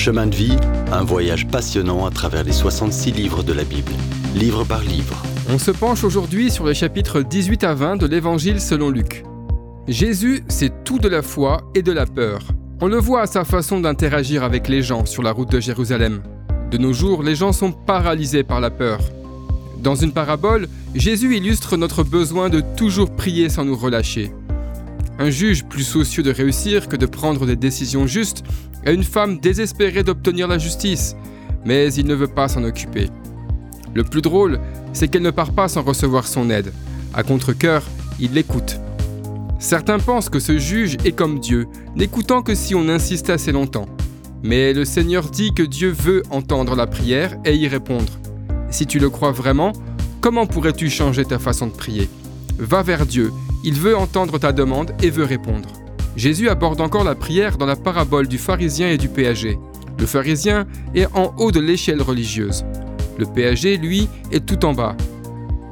Chemin de vie, un voyage passionnant à travers les 66 livres de la Bible, livre par livre. On se penche aujourd'hui sur les chapitres 18 à 20 de l'Évangile selon Luc. Jésus, c'est tout de la foi et de la peur. On le voit à sa façon d'interagir avec les gens sur la route de Jérusalem. De nos jours, les gens sont paralysés par la peur. Dans une parabole, Jésus illustre notre besoin de toujours prier sans nous relâcher. Un juge plus soucieux de réussir que de prendre des décisions justes et une femme désespérée d'obtenir la justice, mais il ne veut pas s'en occuper. Le plus drôle, c'est qu'elle ne part pas sans recevoir son aide. À contre-coeur, il l'écoute. Certains pensent que ce juge est comme Dieu, n'écoutant que si on insiste assez longtemps. Mais le Seigneur dit que Dieu veut entendre la prière et y répondre. Si tu le crois vraiment, comment pourrais-tu changer ta façon de prier? Va vers Dieu, il veut entendre ta demande et veut répondre. Jésus aborde encore la prière dans la parabole du pharisien et du péager. Le pharisien est en haut de l'échelle religieuse. Le péager, lui, est tout en bas.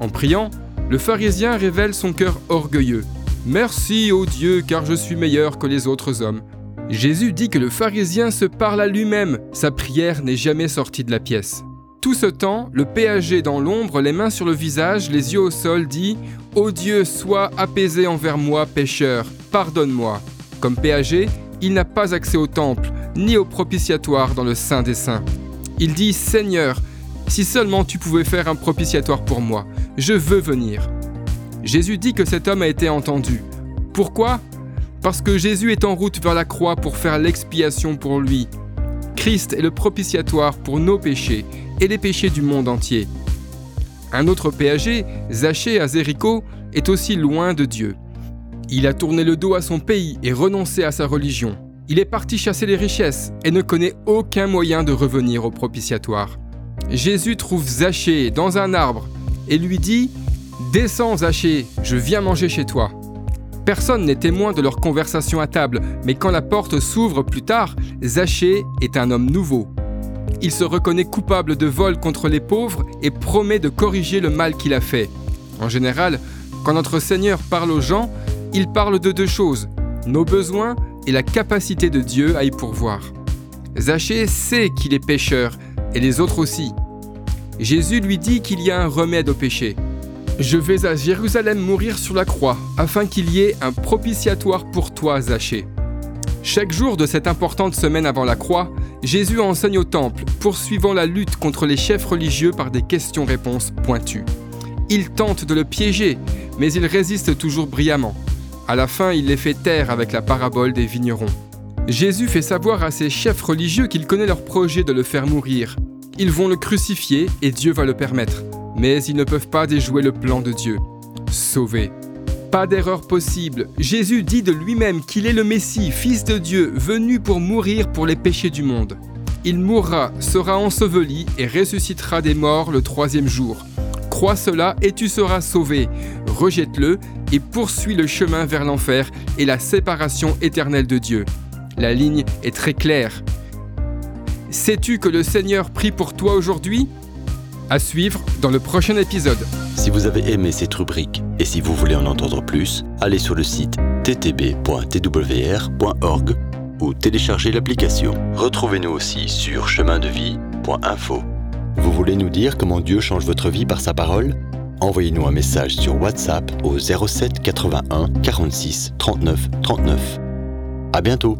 En priant, le pharisien révèle son cœur orgueilleux. Merci, ô Dieu, car je suis meilleur que les autres hommes. Jésus dit que le pharisien se parle à lui-même, sa prière n'est jamais sortie de la pièce. Tout ce temps, le péager dans l'ombre, les mains sur le visage, les yeux au sol, dit Ô Dieu, sois apaisé envers moi, pécheur, pardonne-moi. Comme péager, il n'a pas accès au temple, ni au propitiatoire dans le Saint des Saints. Il dit Seigneur, si seulement tu pouvais faire un propitiatoire pour moi, je veux venir. Jésus dit que cet homme a été entendu. Pourquoi? Parce que Jésus est en route vers la croix pour faire l'expiation pour lui. Christ est le propitiatoire pour nos péchés et les péchés du monde entier. Un autre péager, Zachée à Zéricho, est aussi loin de Dieu. Il a tourné le dos à son pays et renoncé à sa religion. Il est parti chasser les richesses et ne connaît aucun moyen de revenir au propitiatoire. Jésus trouve Zachée dans un arbre et lui dit Descends, Zachée, je viens manger chez toi. Personne n'est témoin de leur conversation à table, mais quand la porte s'ouvre plus tard, Zachée est un homme nouveau. Il se reconnaît coupable de vol contre les pauvres et promet de corriger le mal qu'il a fait. En général, quand notre Seigneur parle aux gens, il parle de deux choses, nos besoins et la capacité de Dieu à y pourvoir. Zachée sait qu'il est pécheur, et les autres aussi. Jésus lui dit qu'il y a un remède au péché. Je vais à Jérusalem mourir sur la croix, afin qu'il y ait un propitiatoire pour toi, Zachée. Chaque jour de cette importante semaine avant la croix, Jésus enseigne au temple, poursuivant la lutte contre les chefs religieux par des questions-réponses pointues. Il tente de le piéger, mais il résiste toujours brillamment. À la fin, il les fait taire avec la parabole des vignerons. Jésus fait savoir à ses chefs religieux qu'il connaît leur projet de le faire mourir. Ils vont le crucifier et Dieu va le permettre. Mais ils ne peuvent pas déjouer le plan de Dieu. Sauver. Pas d'erreur possible. Jésus dit de lui-même qu'il est le Messie, Fils de Dieu, venu pour mourir pour les péchés du monde. Il mourra, sera enseveli et ressuscitera des morts le troisième jour. Crois cela et tu seras sauvé. Rejette-le et poursuis le chemin vers l'enfer et la séparation éternelle de Dieu. La ligne est très claire. Sais-tu que le Seigneur prie pour toi aujourd'hui? À suivre dans le prochain épisode. Si vous avez aimé cette rubrique et si vous voulez en entendre plus, allez sur le site ttb.twr.org ou téléchargez l'application. Retrouvez-nous aussi sur chemindevie.info. Vous voulez nous dire comment Dieu change votre vie par sa parole? Envoyez-nous un message sur WhatsApp au 07 81 46 39 39. À bientôt